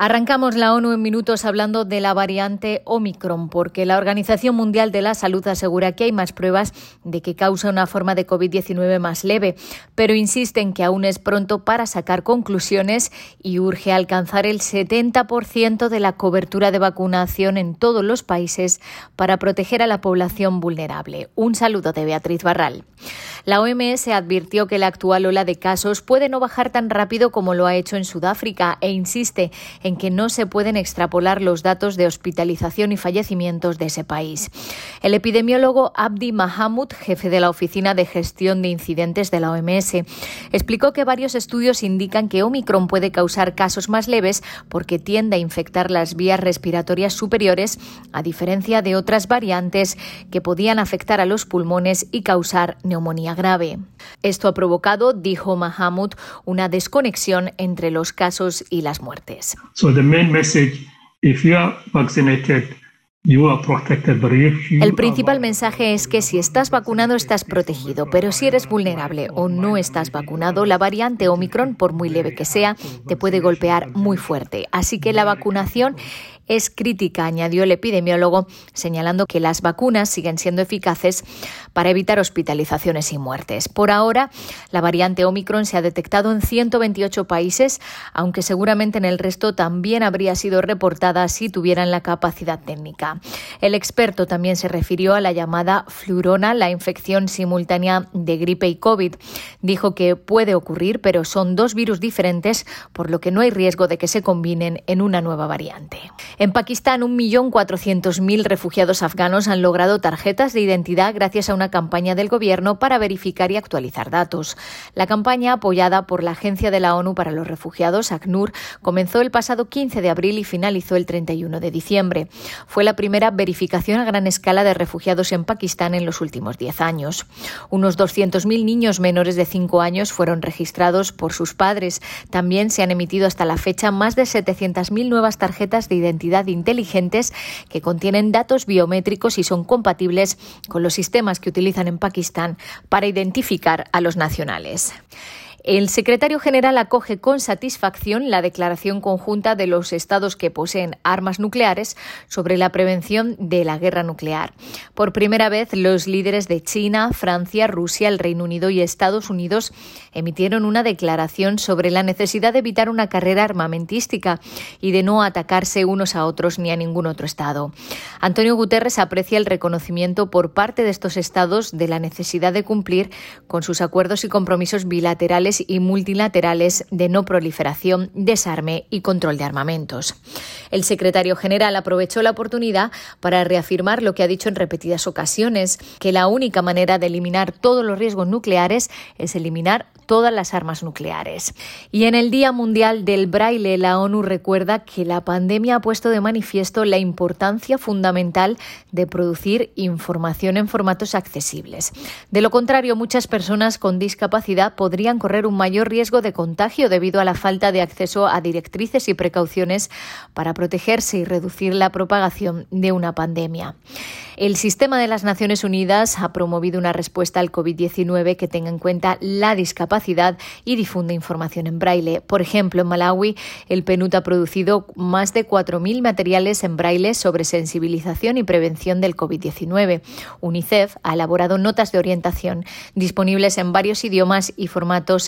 Arrancamos la ONU en minutos hablando de la variante Omicron, porque la Organización Mundial de la Salud asegura que hay más pruebas de que causa una forma de COVID-19 más leve, pero insiste en que aún es pronto para sacar conclusiones y urge alcanzar el 70% de la cobertura de vacunación en todos los países para proteger a la población vulnerable. Un saludo de Beatriz Barral. La OMS advirtió que la actual ola de casos puede no bajar tan rápido como lo ha hecho en Sudáfrica e insiste que no se pueden extrapolar los datos de hospitalización y fallecimientos de ese país. El epidemiólogo Abdi Mahamud, jefe de la Oficina de Gestión de Incidentes de la OMS, explicó que varios estudios indican que Omicron puede causar casos más leves porque tiende a infectar las vías respiratorias superiores, a diferencia de otras variantes que podían afectar a los pulmones y causar neumonía grave. Esto ha provocado, dijo Mahamud, una desconexión entre los casos y las muertes. El principal mensaje es que si estás vacunado estás protegido, pero si eres vulnerable o no estás vacunado, la variante Omicron, por muy leve que sea, te puede golpear muy fuerte. Así que la vacunación es crítica, añadió el epidemiólogo, señalando que las vacunas siguen siendo eficaces para evitar hospitalizaciones y muertes. Por ahora, la variante Omicron se ha detectado en 128 países, aunque seguramente en el resto también habría sido reportada si tuvieran la capacidad técnica. El experto también se refirió a la llamada flurona, la infección simultánea de gripe y COVID. Dijo que puede ocurrir, pero son dos virus diferentes, por lo que no hay riesgo de que se combinen en una nueva variante. En Pakistán, 1.400.000 refugiados afganos han logrado tarjetas de identidad gracias a una campaña del gobierno para verificar y actualizar datos. La campaña, apoyada por la Agencia de la ONU para los Refugiados, ACNUR, comenzó el pasado 15 de abril y finalizó el 31 de diciembre. Fue la primera verificación a gran escala de refugiados en Pakistán en los últimos 10 años. Unos 200.000 niños menores de 5 años fueron registrados por sus padres. También se han emitido hasta la fecha más de 700.000 nuevas tarjetas de identidad inteligentes que contienen datos biométricos y son compatibles con los sistemas que utilizan en Pakistán para identificar a los nacionales. El secretario general acoge con satisfacción la declaración conjunta de los estados que poseen armas nucleares sobre la prevención de la guerra nuclear. Por primera vez, los líderes de China, Francia, Rusia, el Reino Unido y Estados Unidos emitieron una declaración sobre la necesidad de evitar una carrera armamentística y de no atacarse unos a otros ni a ningún otro estado. Antonio Guterres aprecia el reconocimiento por parte de estos estados de la necesidad de cumplir con sus acuerdos y compromisos bilaterales y multilaterales de no proliferación, desarme y control de armamentos. El secretario general aprovechó la oportunidad para reafirmar lo que ha dicho en repetidas ocasiones, que la única manera de eliminar todos los riesgos nucleares es eliminar todas las armas nucleares. Y en el Día Mundial del Braille, la ONU recuerda que la pandemia ha puesto de manifiesto la importancia fundamental de producir información en formatos accesibles. De lo contrario, muchas personas con discapacidad podrían correr un mayor riesgo de contagio debido a la falta de acceso a directrices y precauciones para protegerse y reducir la propagación de una pandemia. El sistema de las Naciones Unidas ha promovido una respuesta al COVID-19 que tenga en cuenta la discapacidad y difunde información en braille. Por ejemplo, en Malawi, el PNUD ha producido más de 4.000 materiales en braille sobre sensibilización y prevención del COVID-19. UNICEF ha elaborado notas de orientación disponibles en varios idiomas y formatos